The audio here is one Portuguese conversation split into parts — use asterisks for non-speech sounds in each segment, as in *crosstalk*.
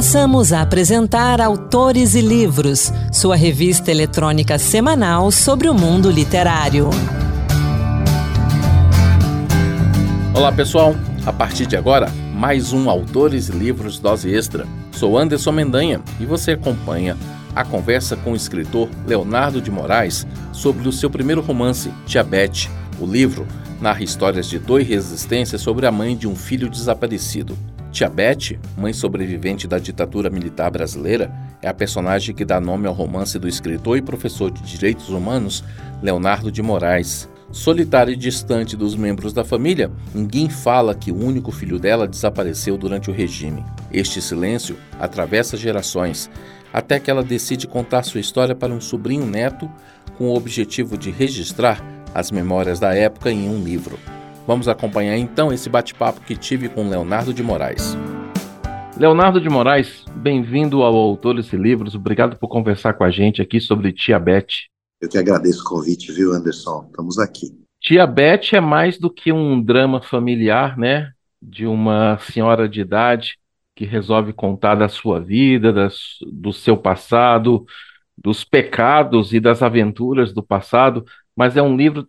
Passamos a apresentar Autores e Livros, sua revista eletrônica semanal sobre o mundo literário. Olá pessoal, a partir de agora, mais um Autores e Livros Dose Extra. Sou Anderson Mendanha e você acompanha a conversa com o escritor Leonardo de Moraes sobre o seu primeiro romance, Tiabete. O livro narra histórias de dor e resistência sobre a mãe de um filho desaparecido. Tia Beth, mãe sobrevivente da ditadura militar brasileira, é a personagem que dá nome ao romance do escritor e professor de direitos humanos Leonardo de Moraes. Solitária e distante dos membros da família, ninguém fala que o único filho dela desapareceu durante o regime. Este silêncio atravessa gerações, até que ela decide contar sua história para um sobrinho neto com o objetivo de registrar as memórias da época em um livro. Vamos acompanhar então esse bate-papo que tive com Leonardo de Moraes. Leonardo de Moraes, bem-vindo ao Autores e Livros. Obrigado por conversar com a gente aqui sobre Tia Beth. Eu que agradeço o convite, viu, Anderson? Estamos aqui. Tia Beth é mais do que um drama familiar, né? De uma senhora de idade que resolve contar da sua vida, das, do seu passado, dos pecados e das aventuras do passado, mas é um livro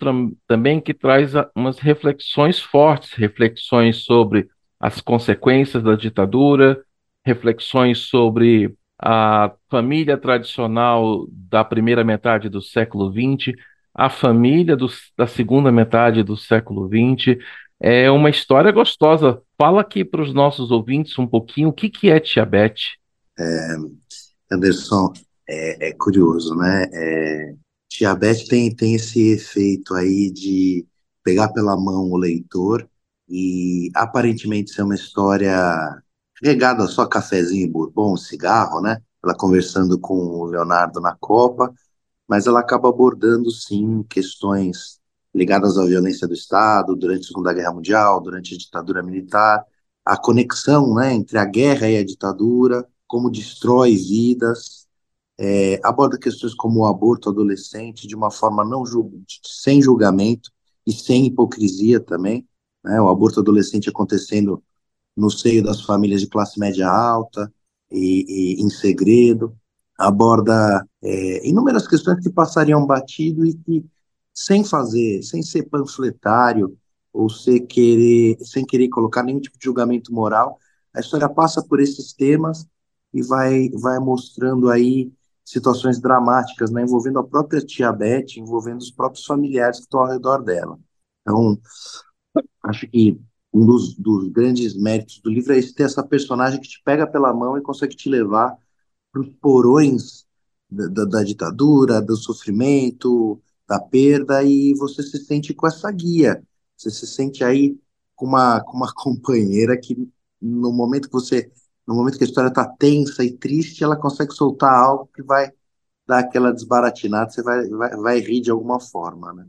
também que traz umas reflexões fortes, reflexões sobre as consequências da ditadura, reflexões sobre a família tradicional da primeira metade do século XX, a família do, da segunda metade do século XX. É uma história gostosa. Fala aqui para os nossos ouvintes um pouquinho o que, que é Tia Beth. É, Anderson, é, é curioso, né? É, Diabetes tem, tem esse efeito aí de pegar pela mão o leitor e aparentemente ser uma história regada só cafezinho bourbon, cigarro, né? Ela conversando com o Leonardo na Copa, mas ela acaba abordando sim questões ligadas à violência do Estado durante a Segunda Guerra Mundial, durante a ditadura militar, a conexão, né, entre a guerra e a ditadura, como destrói vidas, é, aborda questões como o aborto adolescente de uma forma não sem julgamento e sem hipocrisia também, né? O aborto adolescente acontecendo no seio das famílias de classe média alta e, e em segredo, aborda é, inúmeras questões que passariam batido e que sem fazer, sem ser panfletário ou sem querer, sem querer colocar nenhum tipo de julgamento moral, a história passa por esses temas e vai, vai mostrando aí situações dramáticas, né, envolvendo a própria tia Beth, envolvendo os próprios familiares que estão ao redor dela. Então, acho que um dos, dos grandes méritos do livro é esse, ter essa personagem que te pega pela mão e consegue te levar para os porões da, da, da, ditadura, do sofrimento, da perda, e você se sente com essa guia. Você se sente aí com uma, com uma *laughs* companheira que, no momento que você no momento que a história está tensa e triste, ela consegue soltar algo que vai dar aquela desbaratinada, você vai, vai, vai rir de alguma forma, né?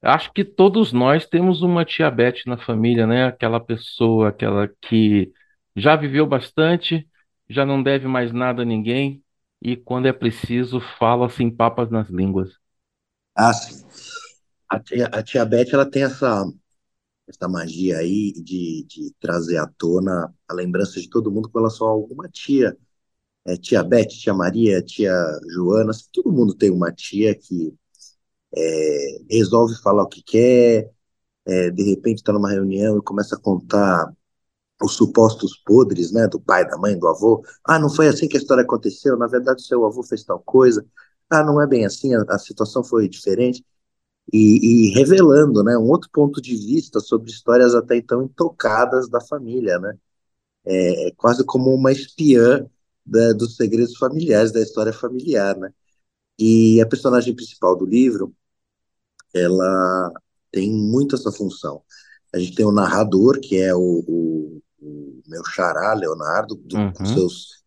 Acho que todos nós temos uma tia Beth na família, né? Aquela pessoa, aquela que já viveu bastante, já não deve mais nada a ninguém e quando é preciso fala sem papas nas línguas. Ah, sim. A tia, a tia Beth, ela tem essa, essa magia aí de, de trazer à tona a lembrança de todo mundo com relação a alguma tia. É, tia Beth, tia Maria, tia Joana, todo mundo tem uma tia que é, resolve falar o que quer, é, de repente está numa reunião e começa a contar os supostos podres, né, do pai, da mãe, do avô. Ah, não foi assim que a história aconteceu, na verdade seu avô fez tal coisa. Ah, não é bem assim, a, a situação foi diferente e, e, revelando né, um outro ponto de vista sobre histórias até então intocadas da família, né? É, é quase como uma espiã da, dos segredos familiares, da história familiar, né? E a personagem principal do livro, ela tem muito essa função. A gente tem o narrador, que é o, o, o meu xará, Leonardo, do, uhum. com seus...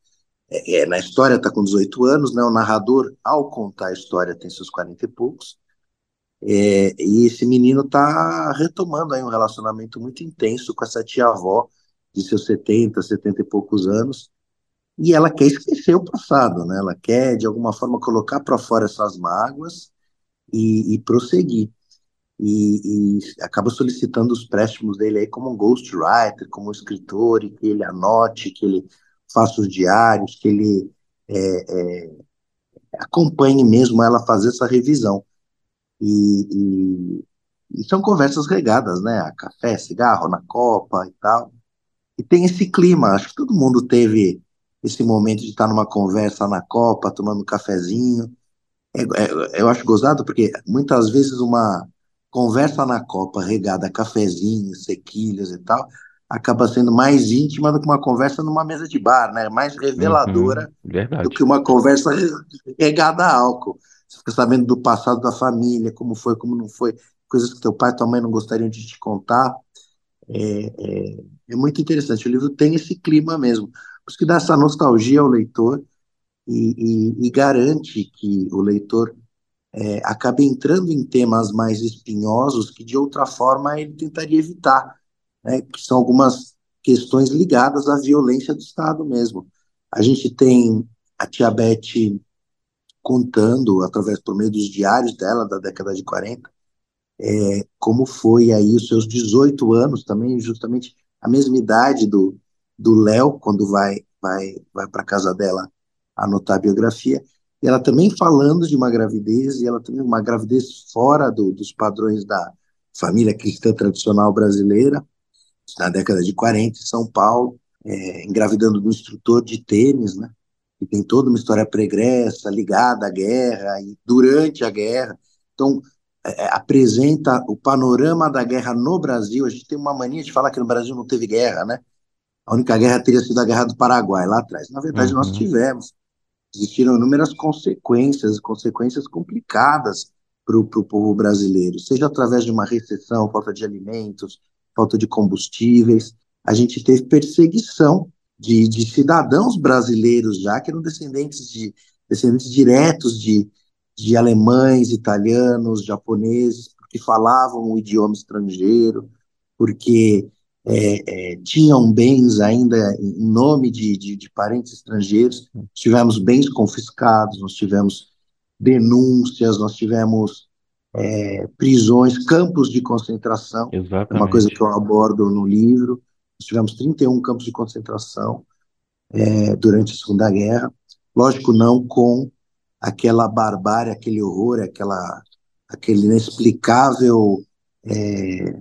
É, é, na história está com 18 anos, né? O narrador, ao contar a história, tem seus 40 e poucos. É, e esse menino está retomando aí um relacionamento muito intenso com essa tia-avó de seus 70, 70 e poucos anos, e ela quer esquecer o passado, né? Ela quer, de alguma forma, colocar para fora essas mágoas e, e prosseguir. E, e, acaba solicitando os préstimos dele aí como um ghostwriter, como um escritor, e que ele anote, que ele faça os diários, que ele é, é, acompanhe mesmo ela fazer essa revisão. E, e, e, são conversas regadas, né? A café, cigarro na copa e tal. E tem esse clima, acho que todo mundo teve esse momento de estar numa conversa na copa, tomando um cafezinho. É, é, eu acho gozado porque muitas vezes uma conversa na copa regada a cafezinhos, sequilhas e tal, acaba sendo mais íntima do que uma conversa numa mesa de bar, né? Mais reveladora uhum, do que uma conversa regada a álcool. Você fica sabendo do passado da família, como foi, como não foi, coisas que teu pai e tua mãe não gostariam de te contar. É, é, é muito interessante. O livro tem esse clima mesmo. Por isso que dá essa nostalgia ao leitor e, e, e garante que o leitor é, acabe entrando em temas mais espinhosos que de outra forma ele tentaria evitar né, que são algumas questões ligadas à violência do Estado mesmo. A gente tem a Tia Beth contando, através por meio dos diários dela da década de 40, é, como foi aí os seus 18 anos também, justamente a mesma idade do do Léo quando vai vai vai para casa dela anotar a biografia. E ela também falando de uma gravidez e ela também uma gravidez fora do, dos padrões da família cristã tradicional brasileira na década de 40 em São Paulo, é, engravidando do instrutor de tênis, né? E tem toda uma história pregressa ligada à guerra e durante a guerra. Então, é, é, apresenta o panorama da guerra no Brasil. A gente tem uma mania de falar que no Brasil não teve guerra, né? A única guerra teria sido a Guerra do Paraguai, lá atrás. Na verdade, uhum. nós tivemos. Existiram inúmeras consequências, consequências complicadas para o povo brasileiro, seja através de uma recessão, falta de alimentos, falta de combustíveis. A gente teve perseguição de, de cidadãos brasileiros já que eram descendentes de descendentes diretos de, de alemães, italianos, japoneses, porque falavam o idioma estrangeiro, porque é, é, tinham bens ainda em nome de, de, de, parentes estrangeiros. Tivemos bens confiscados, nós tivemos denúncias, nós tivemos é, prisões, campos de concentração, Exatamente. é uma coisa que eu abordo no livro. Nós tivemos 31 campos de concentração é, durante a Segunda Guerra, lógico, não com aquela barbárie, aquele horror, aquela, aquele inexplicável é,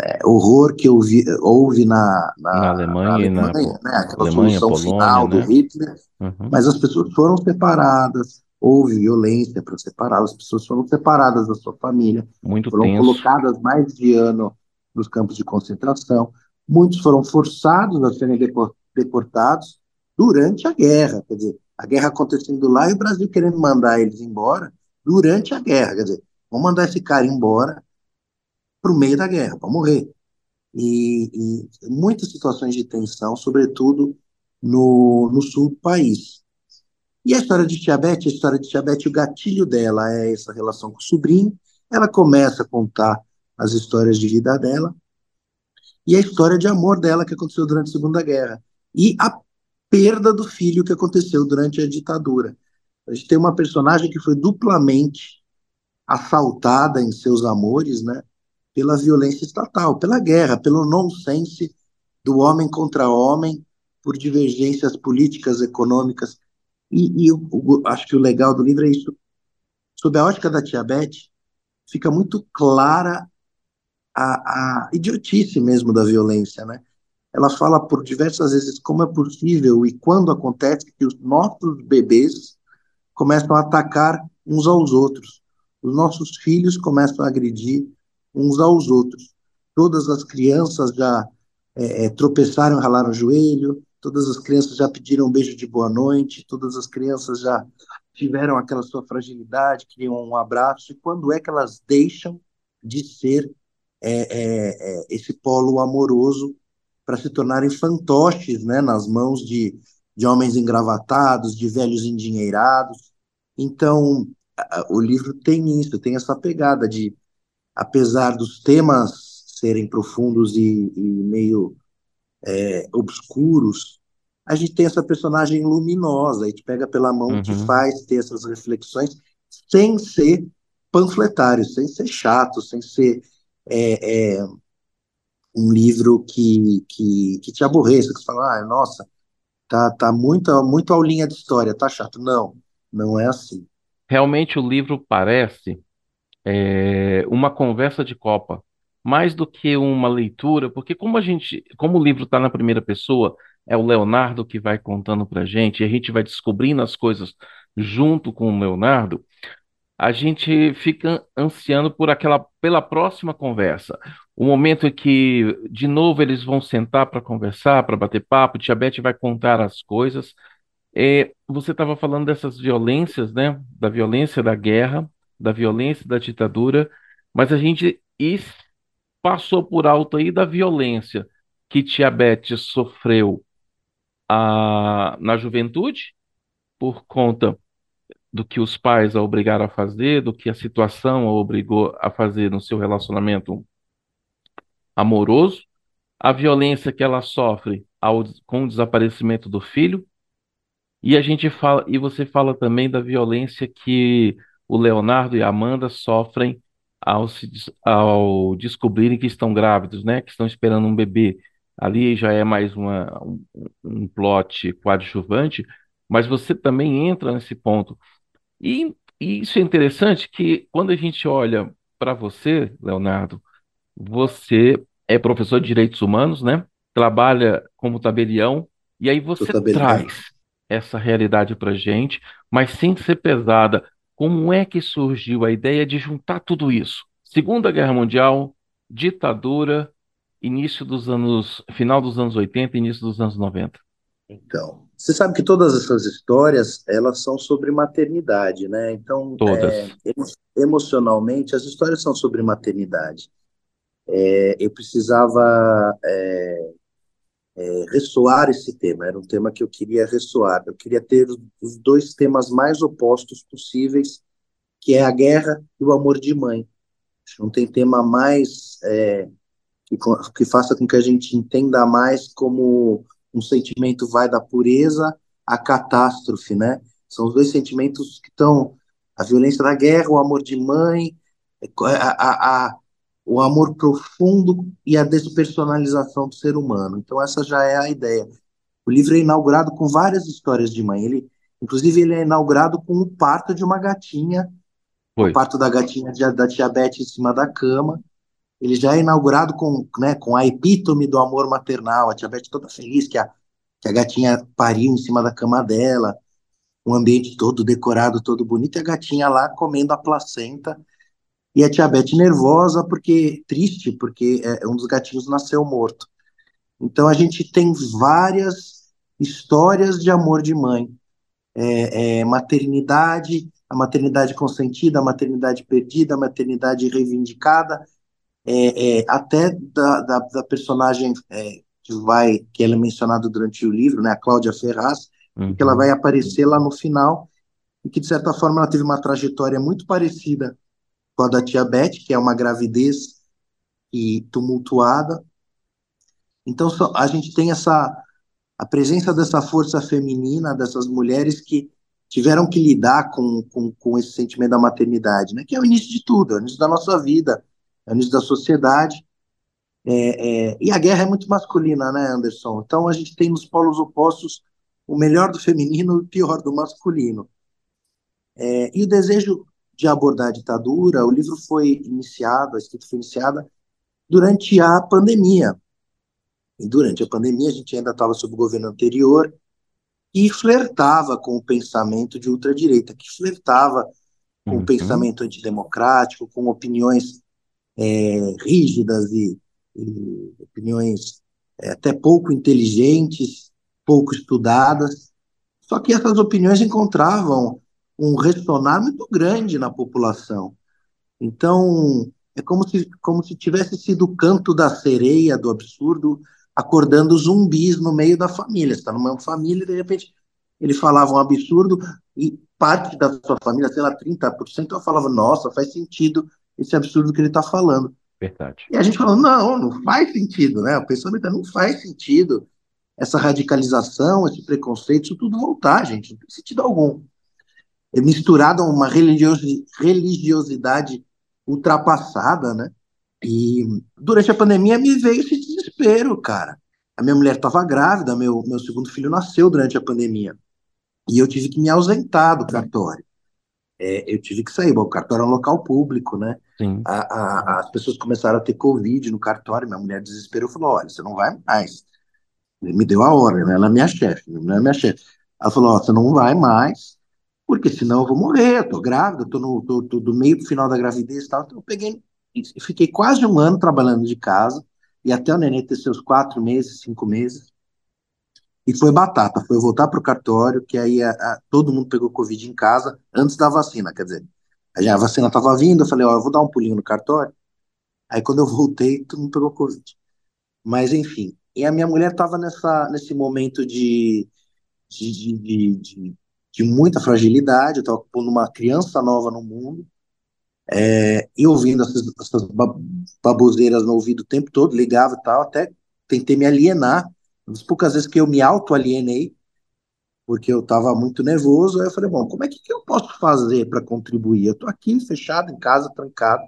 é, horror que houve, houve na, na, na Alemanha, na Alemanha na né? aquela Alemanha, Polônia, final né? do Hitler, uhum. mas as pessoas foram separadas, houve violência para separar, as pessoas foram separadas da sua família, Muito foram tenso. colocadas mais de ano nos campos de concentração, muitos foram forçados a serem deportados durante a guerra, quer dizer, a guerra acontecendo lá e o Brasil querendo mandar eles embora durante a guerra, quer dizer, vamos mandar esse cara embora para o meio da guerra, para morrer. E, e, muitas situações de tensão, sobretudo no, no sul do país. E a história de Tia Beth, a história de Tia Beth, o gatilho dela é essa relação com o sobrinho. Ela começa a contar as histórias de vida dela e a história de amor dela que aconteceu durante a Segunda Guerra e a perda do filho que aconteceu durante a ditadura. A gente tem uma personagem que foi duplamente assaltada em seus amores, né, pela violência estatal, pela guerra, pelo nonsense do homem contra homem, por divergências políticas, econômicas e, e eu, eu, acho que o legal do livro é isso. Sob a ótica da Tia Beth, fica muito clara a, a idiotice mesmo da violência, né? Ela fala por diversas vezes como é possível e quando acontece que os nossos bebês começam a atacar uns aos outros. Os nossos filhos começam a agredir uns aos outros. Todas as crianças já é, é tropeçaram, ralaram o joelho, todas as crianças já pediram um beijo de boa noite, todas as crianças já tiveram aquela sua fragilidade, queriam um abraço, e quando é que elas deixam de ser é, é, é, esse polo amoroso para se tornarem fantoches né, nas mãos de, de homens engravatados, de velhos endinheirados. Então, o livro tem isso, tem essa pegada de, apesar dos temas serem profundos e, e meio é, obscuros, a gente tem essa personagem luminosa, a gente pega pela mão, uhum. que faz ter essas reflexões sem ser panfletário, sem ser chato, sem ser é, é, um livro que, que, que te aborreça, que você fala, ah, nossa, tá, tá muito, muito aulinha de história, tá chato. Não, não é assim. Realmente o livro parece é, uma conversa de copa, mais do que uma leitura, porque como a gente, como o livro está na primeira pessoa, é o Leonardo que vai contando para gente, e a gente vai descobrindo as coisas junto com o Leonardo, a gente fica ansiando por aquela, pela próxima conversa. O momento em que, de novo, eles vão sentar para conversar, para bater papo, Tia Beth vai contar as coisas. É, você estava falando dessas violências, né? Da violência da guerra, da violência da ditadura, mas a gente passou por alto aí da violência que Tia Beth sofreu a, na juventude, por conta do que os pais a obrigaram a fazer, do que a situação a obrigou a fazer no seu relacionamento amoroso, a violência que ela sofre ao, com o desaparecimento do filho, e a gente fala, e você fala também da violência que o Leonardo e a Amanda sofrem ao, se, ao descobrirem que estão grávidos, né? Que estão esperando um bebê. Ali já é mais uma, um, um plot coadjuvante, mas você também entra nesse ponto. E, e isso é interessante que quando a gente olha para você, Leonardo, você é professor de direitos humanos, né? Trabalha como tabelião, e aí você traz essa realidade para gente, mas sem ser pesada. Como é que surgiu a ideia de juntar tudo isso? Segunda Guerra Mundial, ditadura, início dos anos, final dos anos 80, início dos anos 90. Então, você sabe que todas essas histórias, elas são sobre maternidade, né? Então, todas. É, emocionalmente, as histórias são sobre maternidade. É, eu precisava é, é, ressoar esse tema, era um tema que eu queria ressoar. Eu queria ter os dois temas mais opostos possíveis, que é a guerra e o amor de mãe. Não tem tema mais é, que, que faça com que a gente entenda mais como um sentimento vai da pureza à catástrofe, né? São os dois sentimentos que estão a violência da guerra, o amor de mãe, a, a, a, o amor profundo e a despersonalização do ser humano. Então essa já é a ideia. O livro é inaugurado com várias histórias de mãe. Ele, inclusive, ele é inaugurado com o parto de uma gatinha, Foi. o parto da gatinha da diabetes em cima da cama. Ele já é inaugurado com, né, com a epítome do amor maternal, a diabetes toda feliz que a, que a gatinha pariu em cima da cama dela, um ambiente todo decorado, todo bonito, e a gatinha lá comendo a placenta, e a diabetes nervosa, porque triste, porque é, um dos gatinhos nasceu morto. Então a gente tem várias histórias de amor de mãe. É, é, maternidade, a maternidade consentida, a maternidade perdida, a maternidade reivindicada, é, é, até da, da, da personagem é, que vai que ela é mencionada durante o livro, né, a Cláudia Ferraz, uhum. que ela vai aparecer lá no final e que de certa forma ela teve uma trajetória muito parecida com a da tia Beth, que é uma gravidez e tumultuada. Então a gente tem essa a presença dessa força feminina, dessas mulheres que tiveram que lidar com, com, com esse sentimento da maternidade, né? Que é o início de tudo, é o início da nossa vida, é o início da sociedade. É, é, e a guerra é muito masculina, né, Anderson? Então a gente tem nos polos opostos o melhor do feminino e o pior do masculino. É, e o desejo de abordar a ditadura, o livro foi iniciado, a escrita foi iniciada durante a pandemia. E durante a pandemia a gente ainda estava sob o governo anterior e flertava com o pensamento de ultradireita, que flertava com uhum. o pensamento antidemocrático, com opiniões é, rígidas e, e opiniões é, até pouco inteligentes, pouco estudadas. Só que essas opiniões encontravam um ressonar muito grande na população. Então, é como se, como se tivesse sido o canto da sereia, do absurdo, acordando zumbis no meio da família. Você está numa família e, de repente, ele falava um absurdo e parte da sua família, sei lá, 30%, eu falava, nossa, faz sentido esse absurdo que ele está falando. Verdade. E a gente falando, não, não faz sentido, né? O pensamento não faz sentido. Essa radicalização, esse preconceito, isso tudo voltar, gente, não tem sentido algum. É misturado a uma religiosidade ultrapassada, né? E durante a pandemia me veio esse desespero, cara. a minha mulher estava grávida, meu, meu segundo filho nasceu durante a pandemia. E eu tive que me ausentar do cartório. É, eu tive que sair. Bom, o cartório é um local público, né? A, a, as pessoas começaram a ter Covid no cartório. Minha mulher desesperou e falou: Olha, você não vai mais. Ele me deu a ordem, né? Ela é minha chefe, não é minha chefe. Ela falou: você não vai mais, porque senão eu vou morrer. Eu tô grávida, tô, no, tô, tô do meio pro final da gravidez e tal. Então eu peguei, fiquei quase um ano trabalhando de casa, e até o neném ter seus quatro meses, cinco meses. E foi batata, foi voltar para o cartório, que aí a, a, todo mundo pegou Covid em casa antes da vacina, quer dizer, a vacina estava vindo, eu falei, ó, eu vou dar um pulinho no cartório. Aí quando eu voltei, todo mundo pegou Covid. Mas enfim, e a minha mulher estava nesse momento de, de, de, de, de muita fragilidade, eu estava pondo uma criança nova no mundo, é, e ouvindo essas, essas baboseiras no ouvido o tempo todo, ligava e tal, até tentei me alienar das poucas vezes que eu me auto-alienei, porque eu estava muito nervoso, aí eu falei, bom, como é que, eu posso fazer para contribuir? Eu estou aqui fechado em casa, trancado,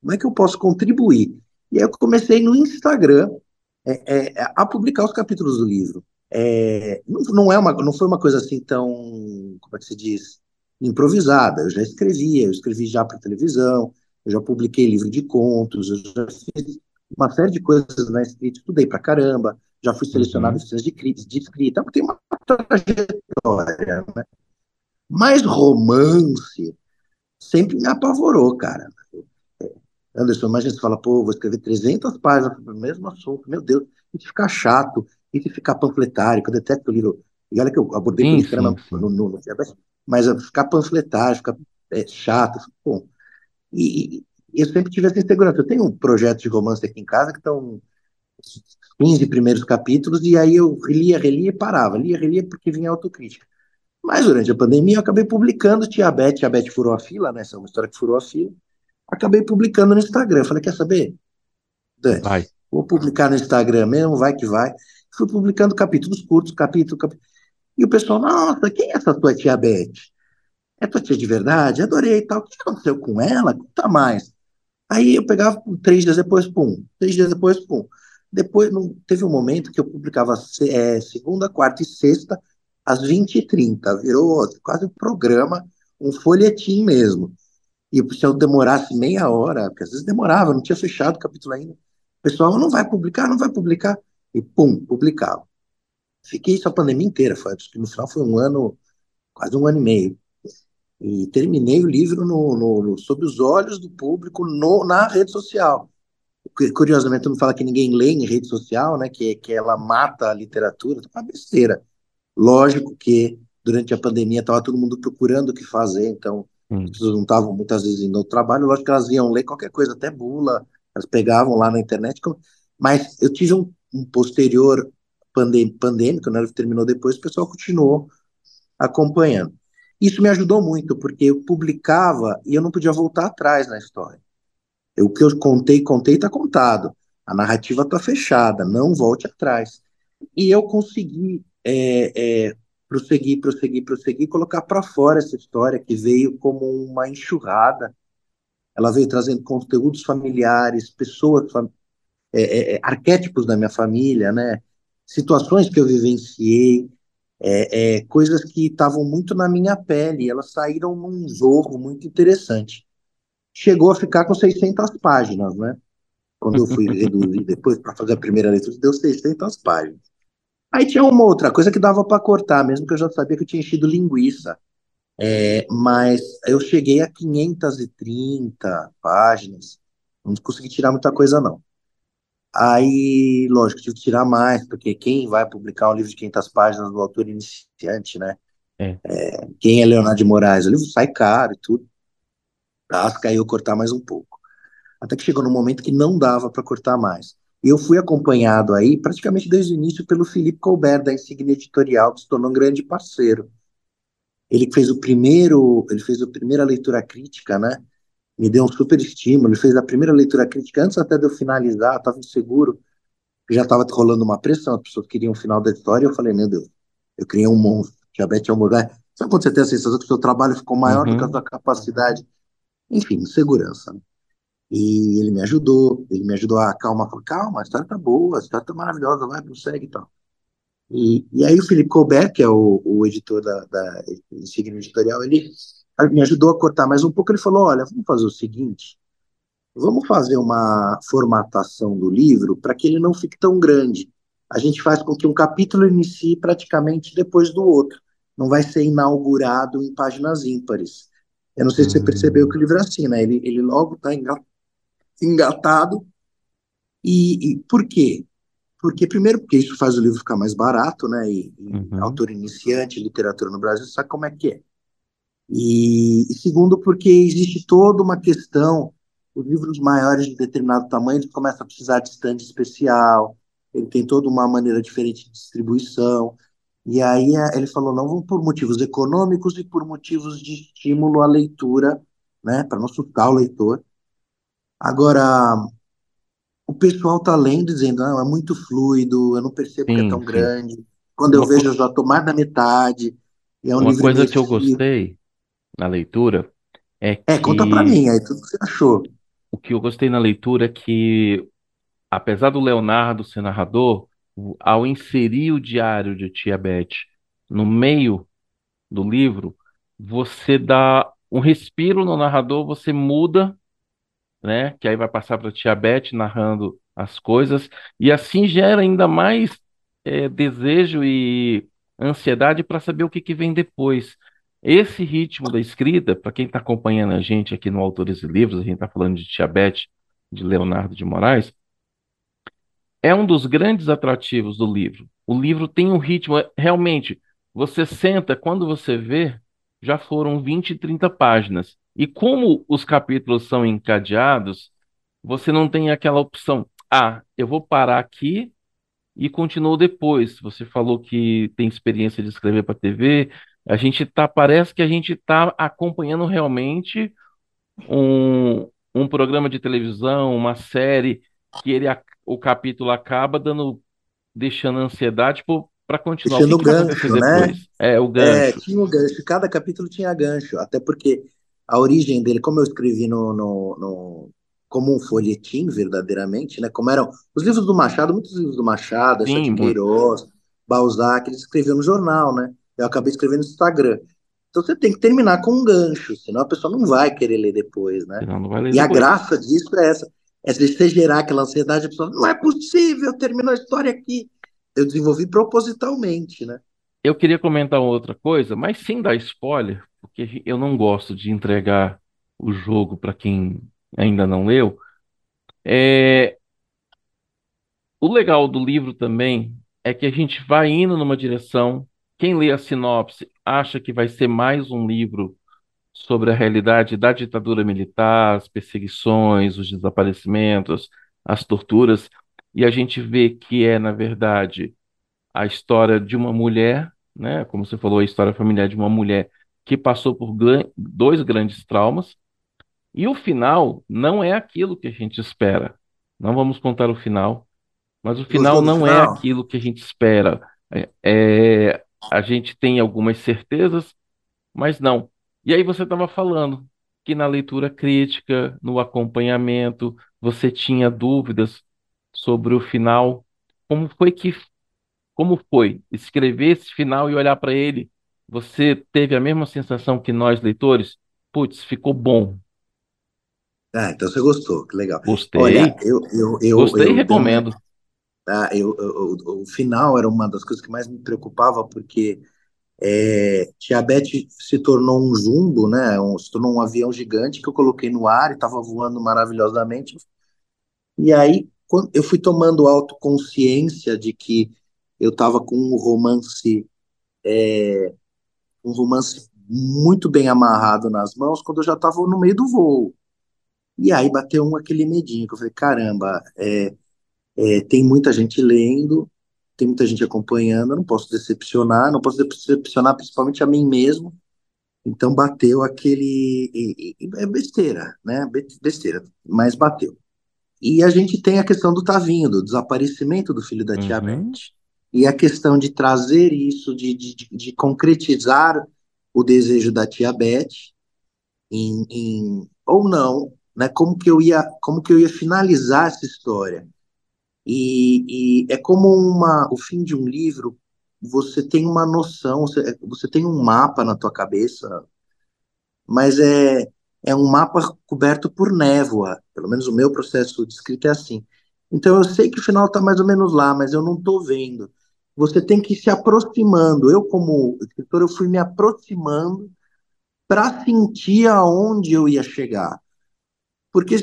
como é que eu posso contribuir? E aí eu comecei no Instagram é, é, a publicar os capítulos do livro. É, não, não, é uma, não foi uma coisa assim tão, como é que se diz, improvisada. Eu já escrevia, eu escrevi já para televisão, eu já publiquei livro de contos, eu já fiz uma série de coisas na escrita, estudei para caramba, já fui selecionado uhum. em oficinas de, de escrita, então tem uma trajetória, né? Mas romance sempre me apavorou, cara. Anderson, imagina você fala, pô, vou escrever 300 páginas sobre o mesmo assunto, meu Deus, e ficar chato, e ficar panfletário, que eu detesto o livro. E olha que eu abordei sim, sim, sim. no, no, no, mas ficar panfletário, ficar é, chato, bom. E, e, eu sempre tive essa insegurança. Eu tenho um projeto de romance aqui em casa que estão 15 primeiros capítulos, e aí eu lia, relia e parava, lia, relia porque vinha autocrítica. Mas durante a pandemia eu acabei publicando Tia Beth, Tia Beth furou a fila, né? Essa é uma história que furou a fila. Acabei publicando no Instagram. Falei, quer saber? Dante, vai. vou publicar no Instagram mesmo, vai que vai. Fui publicando capítulos curtos, capítulo, capítulo. E o pessoal, nossa, quem é essa tua tia Beth? É tua tia de verdade? Adorei e tal. O que aconteceu com ela? Conta mais. Aí eu pegava três dias depois, pum. Três dias depois, pum. Depois, não, teve um momento que eu publicava é, segunda, quarta e sexta, às 20h30. Virou quase um programa, um folhetim mesmo. E se eu demorasse meia hora, porque às vezes demorava, não tinha fechado o capítulo ainda. O pessoal não vai publicar, não vai publicar. E pum, publicava. Fiquei isso a pandemia inteira, foi, acho que no final foi um ano, quase um ano e meio. E terminei o livro no, no, no sob os olhos do público no, na rede social curiosamente, todo mundo fala que ninguém lê em rede social, né, que, que ela mata a literatura, é uma besteira. Lógico que durante a pandemia estava todo mundo procurando o que fazer, então hum. as pessoas não estavam muitas vezes indo ao trabalho, lógico que elas iam ler qualquer coisa, até bula, elas pegavam lá na internet, mas eu tive um, um posterior pandêmico, né, terminou depois, o pessoal continuou acompanhando. Isso me ajudou muito, porque eu publicava e eu não podia voltar atrás na história. O que eu contei, contei, está contado. A narrativa está fechada, não volte atrás. E eu consegui é, é, prosseguir, prosseguir, prosseguir, colocar para fora essa história que veio como uma enxurrada. Ela veio trazendo conteúdos familiares, pessoas, é, é, é, arquétipos da minha família, né? situações que eu vivenciei, é, coisas que estavam muito na minha pele, elas saíram num jogo muito interessante chegou a ficar com 600 páginas, né? Quando eu fui *laughs* reduzir depois para fazer a primeira leitura, deu 600 páginas. Aí tinha uma outra coisa que dava para cortar, mesmo que eu já sabia que eu tinha enchido linguiça. É, mas eu cheguei a 530 páginas, não consegui tirar muita coisa, não. Aí, lógico, tive que tirar mais, porque quem vai publicar um livro de 500 páginas do autor iniciante, né? É. É, quem é Leonardo de Moraes? O livro sai caro e tudo tasca, aí eu cortar mais um pouco. Até que chegou num momento que não dava para cortar mais. E eu fui acompanhado aí, praticamente desde o início, pelo Felipe Colbert, da Insignia Editorial, que se tornou um grande parceiro. Ele fez o primeiro, ele fez a primeira leitura crítica, né? Me deu um super estímulo. Ele fez a primeira leitura crítica antes até de eu finalizar, estava inseguro, já estava rolando uma pressão, as pessoas queriam o final da história. Eu falei, meu Deus, eu criei um monstro, diabetes almogar. Sabe quando você tem a sensação que o seu trabalho ficou maior uhum. do que a sua capacidade enfim, segurança. E ele me ajudou, ele me ajudou a acalmar, falou, calma, a história tá boa, a história tá maravilhosa, vai, prossegue e tal. E, aí o Felipe Colbert, que é o, o editor da, da Editorial, ele me ajudou a cortar mais um pouco, ele falou, olha, vamos fazer o seguinte, vamos fazer uma formatação do livro para que ele não fique tão grande. A gente faz com que um capítulo inicie praticamente depois do outro. Não vai ser inaugurado em páginas ímpares. Eu não sei se você percebeu que o livro é assim, né? Ele, ele logo está engatado. E, e, por quê? Porque, primeiro, porque isso faz o livro ficar mais barato, né? E, e Uhum. autor iniciante, literatura no Brasil, sabe como é que é. E, e segundo, porque existe toda uma questão, os livros maiores de determinado tamanho, eles começam a precisar de estande especial, ele tem toda uma maneira diferente de distribuição. E aí eh, ele falou, não, vamos por motivos econômicos e por motivos de estímulo à leitura, né? Para não sucar o leitor. Agora, o pessoal tá lendo dizendo, não, é muito fluido, eu não percebo que é Sim, tão sim. grande. Quando eu Uma, vejo, co- eu já estou mais da metade. E é um uma coisa que eu gostei na leitura é É, conta pra que mim aí tudo que você achou. o que eu gostei na leitura é que, apesar do Leonardo ser narrador, ao inserir o diário de Tia Beth no meio do livro, você dá um respiro no narrador, você muda, né? Que aí vai passar para Tia Beth narrando as coisas, e assim gera ainda mais eh, desejo e ansiedade para saber o que que vem depois. Esse ritmo da escrita, para quem está acompanhando a gente aqui no Autores e Livros, a gente está falando de Tia Beth, de Leonardo de Moraes, é um dos grandes atrativos do livro. O livro tem um ritmo, é- realmente, você senta, quando você vê, já foram 20, 30 páginas. E como os capítulos são encadeados, você não tem aquela opção, ah, eu vou parar aqui e continuo depois. Você falou que tem experiência de escrever para TV. A gente tá, parece que a gente está acompanhando realmente um, um programa de televisão, uma série que ele, o capítulo acaba dando, deixando ansiedade para continuar. Que Deixando o que gancho, né? depois? É o É, gancho. tinha o gancho, cada capítulo tinha gancho, até porque a origem dele, como eu escrevi no, no, no- como um folhetim, verdadeiramente, né? Como eram os livros do Machado, muitos livros do Machado, Sim, mu- Queiroz, Balzac, eles escreviam no jornal, né? Eu acabei escrevendo no Instagram. Então você tem que terminar com um gancho, senão a pessoa não vai querer ler depois, né? não vai ler E a depois. graça disso é essa, é você gerar aquela ansiedade, a pessoa, não é possível, terminou a história aqui. Eu desenvolvi propositalmente, né? Eu queria comentar outra coisa, mas sem dar spoiler, porque eu não gosto de entregar o jogo para quem ainda não leu. É, o legal do livro também é que a gente vai indo numa direção. Quem lê a sinopse acha que vai ser mais um livro sobre a realidade da ditadura militar, as perseguições, os desaparecimentos, as torturas, e a gente vê que é, na verdade, a história de uma mulher, né? Como você falou, a história familiar de uma mulher que passou por dois grandes traumas, e o final não é aquilo que a gente espera. Não vamos contar o final, mas o final não é aquilo que a gente espera. É, é, a gente tem algumas certezas, mas não. E aí você estava falando que na leitura crítica, no acompanhamento, você tinha dúvidas sobre o final. Como foi que, como foi escrever esse final e olhar para ele? Você teve a mesma sensação que nós, leitores? Putz, ficou bom. Ah, então você gostou, que legal. Olha, Gostei, eu, eu, eu, gostei e eu recomendo. Eu, eu- eu- o final era uma das coisas que mais me preocupava, porque é, Tia Beth se tornou um jumbo, né? Um, se tornou um avião gigante que eu coloquei no ar e estava voando maravilhosamente. E aí, eu fui tomando autoconsciência de que eu estava com um romance, um romance muito bem amarrado nas mãos, quando eu já estava no meio do voo. E aí bateu um aquele medinho, que eu falei, caramba, é, é, tem muita gente lendo, tem muita gente acompanhando, eu não posso decepcionar, não posso decepcionar principalmente a mim mesmo. Então bateu aquele. e- e- e é besteira, né? Be- Besteira, mas bateu. E a gente tem a questão do Tavinho, do desaparecimento do filho da tia Beth. Uhum. E a questão de trazer isso, de, de, de- de concretizar o desejo da tia Beth, em, em- ou não, né? Como que eu ia, como que eu ia finalizar essa história? E, e é como uma, o fim de um livro. Você tem uma noção, você, você tem um mapa na tua cabeça, mas é é um mapa coberto por névoa. Pelo menos o meu processo de escrita é assim. Então eu sei que o final está mais ou menos lá, mas eu não estou vendo. Você tem que ir se aproximando. Eu, como escritor, eu fui me aproximando para sentir aonde eu ia chegar. Porque,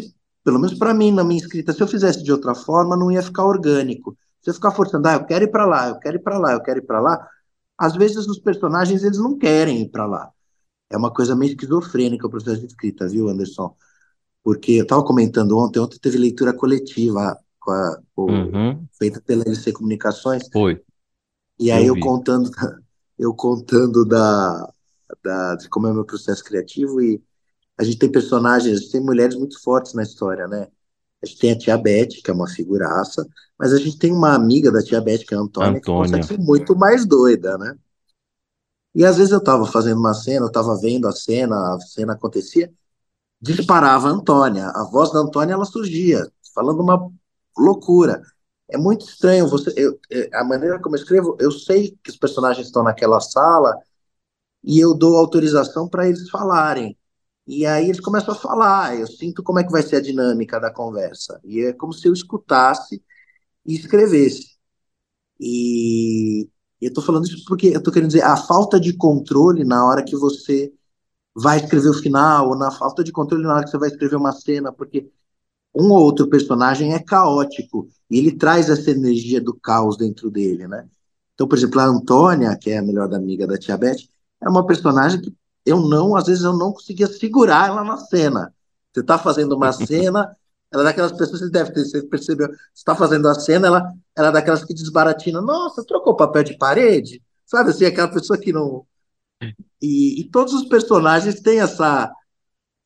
pelo menos para mim, na minha escrita, se eu fizesse de outra forma, não ia ficar orgânico. Se eu ficar forçando, ah, eu quero ir para lá, eu quero ir para lá, eu quero ir para lá, às vezes os personagens eles não querem ir para lá. É uma coisa meio esquizofrênica o processo de escrita, viu, Anderson? Porque eu estava comentando ontem, ontem teve leitura coletiva com a, com, uhum. feita pela LC Comunicações. Foi. E aí eu, eu contando, *laughs* eu contando da, da, de como é o meu processo criativo e a gente tem personagens, a gente tem mulheres muito fortes na história, né? A gente tem a tia Beth, que é uma figuraça, mas a gente tem uma amiga da tia Beth, que é a Antônia, Antônia. que consegue ser muito mais doida, né? E às vezes eu estava fazendo uma cena, eu estava vendo a cena, a cena acontecia, disparava a Antônia, a voz da Antônia ela surgia, falando uma loucura. É muito estranho você, eu, é, a maneira como eu escrevo, eu sei que os personagens estão naquela sala e eu dou autorização para eles falarem. E aí eles começam a falar, eu sinto como é que vai ser a dinâmica da conversa. E é como se eu escutasse e escrevesse. E, eu estou falando isso porque eu estou querendo dizer a falta de controle na hora que você vai escrever o final, ou na falta de controle na hora que você vai escrever uma cena, porque um ou outro personagem é caótico e ele traz essa energia do caos dentro dele, né? Então, por exemplo, a Antônia, que é a melhor amiga da Tia Beth, é uma personagem que eu não, às vezes eu não conseguia segurar ela na cena. Você está fazendo uma *laughs* cena, ela é daquelas pessoas, você deve ter, você percebeu, você está fazendo a cena, ela, ela é daquelas que desbaratina, nossa, trocou papel de parede? Sabe assim, aquela pessoa que não. E, e todos os personagens têm essa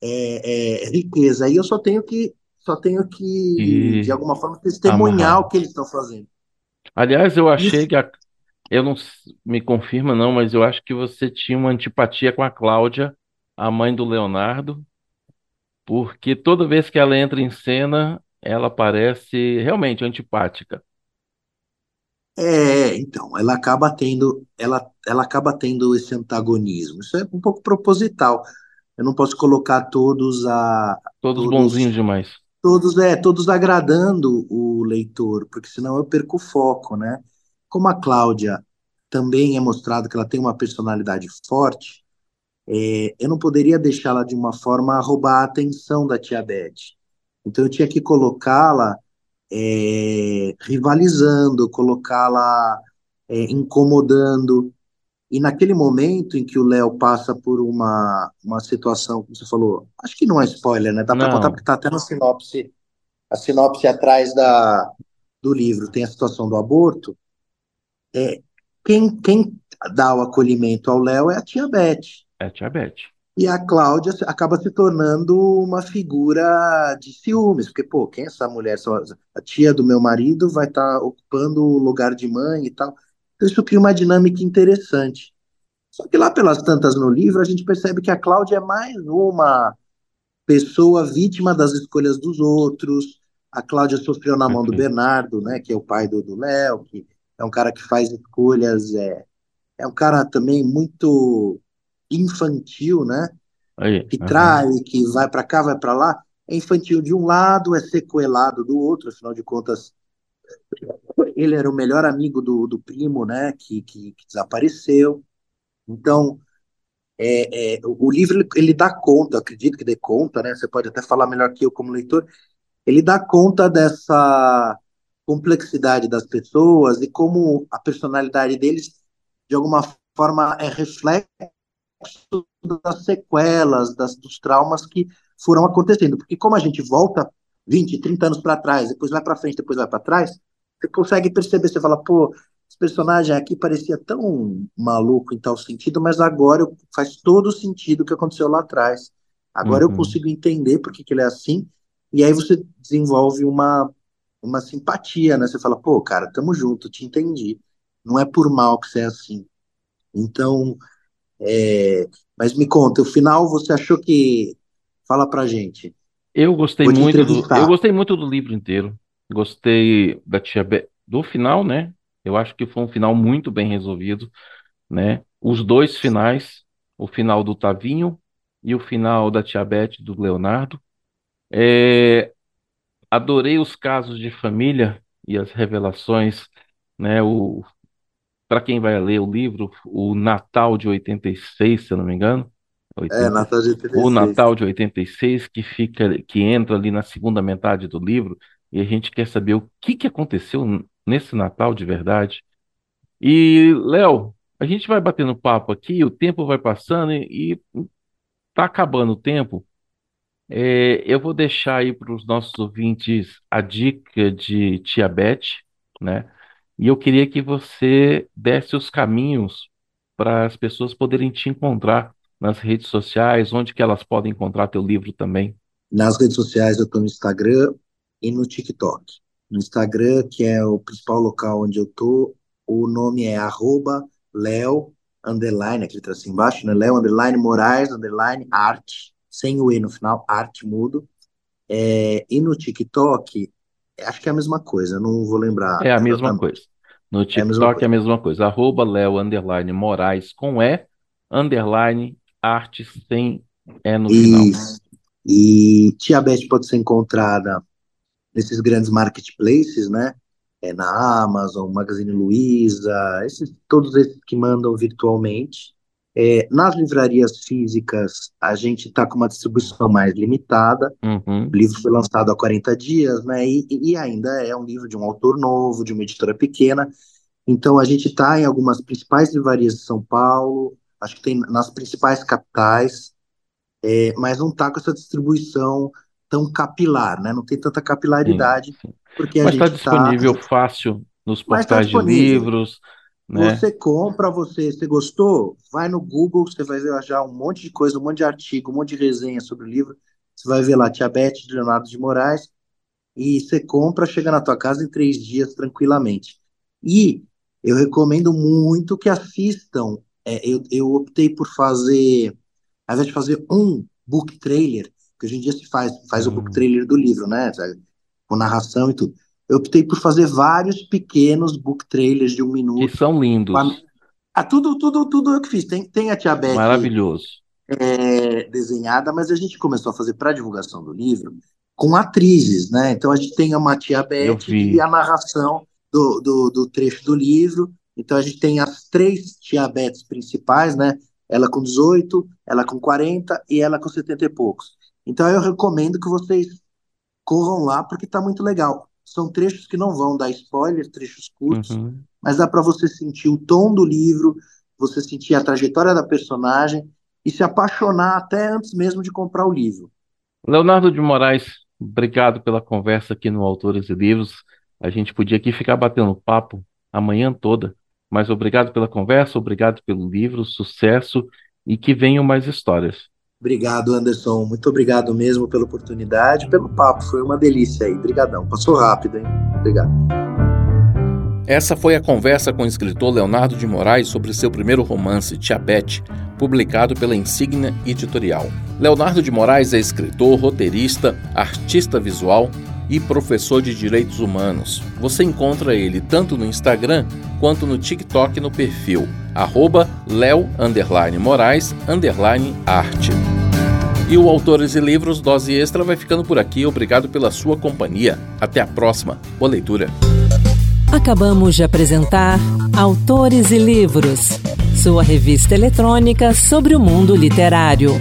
é, é, riqueza. E eu só tenho que, só tenho que, e... de alguma forma, testemunhar Amarrar. o que eles estão fazendo. Aliás, eu achei Isso. que a, eu não me confirma não, mas eu acho que você tinha uma antipatia com a Cláudia, a mãe do Leonardo, porque toda vez que ela entra em cena, ela parece realmente antipática. É, então, ela acaba tendo, ela, ela acaba tendo esse antagonismo. Isso é um pouco proposital. Eu não posso colocar todos a todos, todos bonzinhos demais. Todos é, todos agradando o leitor, porque senão eu perco o foco, né? Como a Cláudia também é mostrado que ela tem uma personalidade forte, é, eu não poderia deixá-la de uma forma a roubar a atenção da tia Beth. Então eu tinha que colocá-la é, rivalizando, colocá-la é, incomodando. E naquele momento em que o Léo passa por uma, uma situação, como você falou, acho que não é spoiler, né? Dá para contar porque está até na sinopse, a sinopse atrás da, do livro, tem a situação do aborto. É, quem, quem dá o acolhimento ao Léo é a tia Beth. É a tia Beth. E a Cláudia acaba se tornando uma figura de ciúmes, porque, pô, quem é essa mulher? A tia do meu marido vai estar tá ocupando o lugar de mãe e tal. Então, isso cria uma dinâmica interessante. Só que lá pelas tantas no livro, a gente percebe que a Cláudia é mais uma pessoa vítima das escolhas dos outros. A Cláudia sofreu na mão do Bernardo, né, que é o pai do Léo, que é um cara que faz escolhas, é, é um cara também muito infantil, né? Aí, que uhum. trai, que vai para cá, vai para lá, é infantil de um lado, é sequelado do outro, afinal de contas, ele era o melhor amigo do, do primo, né? Que, que, que desapareceu. Então, é, é, o livro ele dá conta, acredito que dê conta, né? Você pode até falar melhor que eu como leitor. Ele dá conta dessa complexidade das pessoas e como a personalidade deles, de alguma forma, é reflexo das sequelas, das, dos traumas que foram acontecendo. Porque como a gente volta 20, 30 anos para trás, depois vai para frente, depois vai para trás, você consegue perceber, você fala, pô, esse personagem aqui parecia tão maluco em tal sentido, mas agora faz todo sentido o que aconteceu lá atrás. Agora uhum. eu consigo entender por que, que ele é assim, e aí você desenvolve uma, uma simpatia, né? Você fala, pô, cara, tamo junto, te entendi. Não é por mal que você é assim. Então, é, mas me conta, o final você achou que. Fala pra gente. Eu gostei muito do, eu gostei muito do livro inteiro. Gostei da Tia Be do final, né? Eu acho que foi um final muito bem resolvido, né? Os dois finais, o final do Tavinho e o final da Tia Beth do Leonardo. É, adorei os casos de família e as revelações, né? O para quem vai ler o livro, o Natal de 86, se eu não me engano. 80, é, Natal de 86. O Natal de 86, que fica, que entra ali na segunda metade do livro, e a gente quer saber o que, que aconteceu nesse Natal de verdade. E, Léo, a gente vai batendo papo aqui, o tempo vai passando e, e tá acabando o tempo. É, eu vou deixar aí para os nossos ouvintes a dica de Tia Beth, né? E eu queria que você desse os caminhos para as pessoas poderem te encontrar nas redes sociais, onde que elas podem encontrar teu livro também. Nas redes sociais eu estou no Instagram e no TikTok. No Instagram, que é o principal local onde eu estou, o nome é arroba Leo, underline, aquele tracinho embaixo, né? Leo, underline, Moraes, underline, arte, sem o E no final, arte mudo. É, e no TikTok, acho que é a mesma coisa, não vou lembrar. É a mesma coisa. No TikTok é a mesma coisa. É a mesma coisa. Arroba Leo, underline, Moraes, com E, underline, arte, sem E no final. E Tia Beth pode ser encontrada nesses grandes marketplaces, né? É, na Amazon, Magazine Luiza, esses, todos esses que mandam virtualmente. É, nas livrarias físicas, a gente está com uma distribuição mais limitada. Uhum. O livro foi lançado há 40 dias, né? E, e, ainda é um livro de um autor novo, de uma editora pequena. Então, a gente está em algumas principais livrarias de São Paulo, acho que tem nas principais capitais, é, mas não está com essa distribuição tão capilar, né? Não tem tanta capilaridade. Sim, sim. Porque Mas está disponível tá... fácil nos tá portais tá de livros. Né? Você compra, você, você gostou? Vai no Google, você vai ver já um monte de coisa, um monte de artigo, um monte de resenha sobre o livro. Você vai ver lá Tia Beth, de Leonardo de Moraes, e você compra, chega na tua casa em três dias tranquilamente. E eu recomendo muito que assistam. É, eu, eu optei por fazer, ao invés de fazer um book trailer, que hoje em dia se faz, faz o book hum. trailer do livro, né? Com narração e tudo. Eu optei por fazer vários pequenos book trailers de um minuto. Que são lindos. Ah, tudo, tudo, tudo eu que fiz. Tem, tem a Tia Beth Maravilhoso. É, desenhada, mas a gente começou a fazer para divulgação do livro com atrizes, né? Então a gente tem uma Tia Beth e a narração do, do, do, trecho do livro. Então a gente tem as três Tia Beths principais, né? Ela com 18, ela com 40 e ela com 70 e poucos. Então eu recomendo que vocês corram lá porque está muito legal. São trechos que não vão dar spoiler, trechos curtos, uhum. mas dá para você sentir o tom do livro, você sentir a trajetória da personagem e se apaixonar até antes mesmo de comprar o livro. Leonardo de Moraes, obrigado pela conversa aqui no Autores e Livros. A gente podia aqui ficar batendo papo a manhã toda, mas obrigado pela conversa, obrigado pelo livro, sucesso e que venham mais histórias. Obrigado, Anderson. Muito obrigado mesmo pela oportunidade, pelo papo. Foi uma delícia aí. Obrigadão. Passou rápido, hein? Obrigado. Essa foi a conversa com o escritor Leonardo de Moraes sobre seu primeiro romance, Tiabete, publicado pela Insignia Editorial. Leonardo de Moraes é escritor, roteirista, artista visual e professor de direitos humanos. Você encontra ele tanto no Instagram quanto no TikTok no perfil arroba leo Moraes arte. E o Autores e Livros Dose Extra vai ficando por aqui. Obrigado pela sua companhia. Até a próxima. Boa leitura. Acabamos de apresentar Autores e Livros, sua revista eletrônica sobre o mundo literário.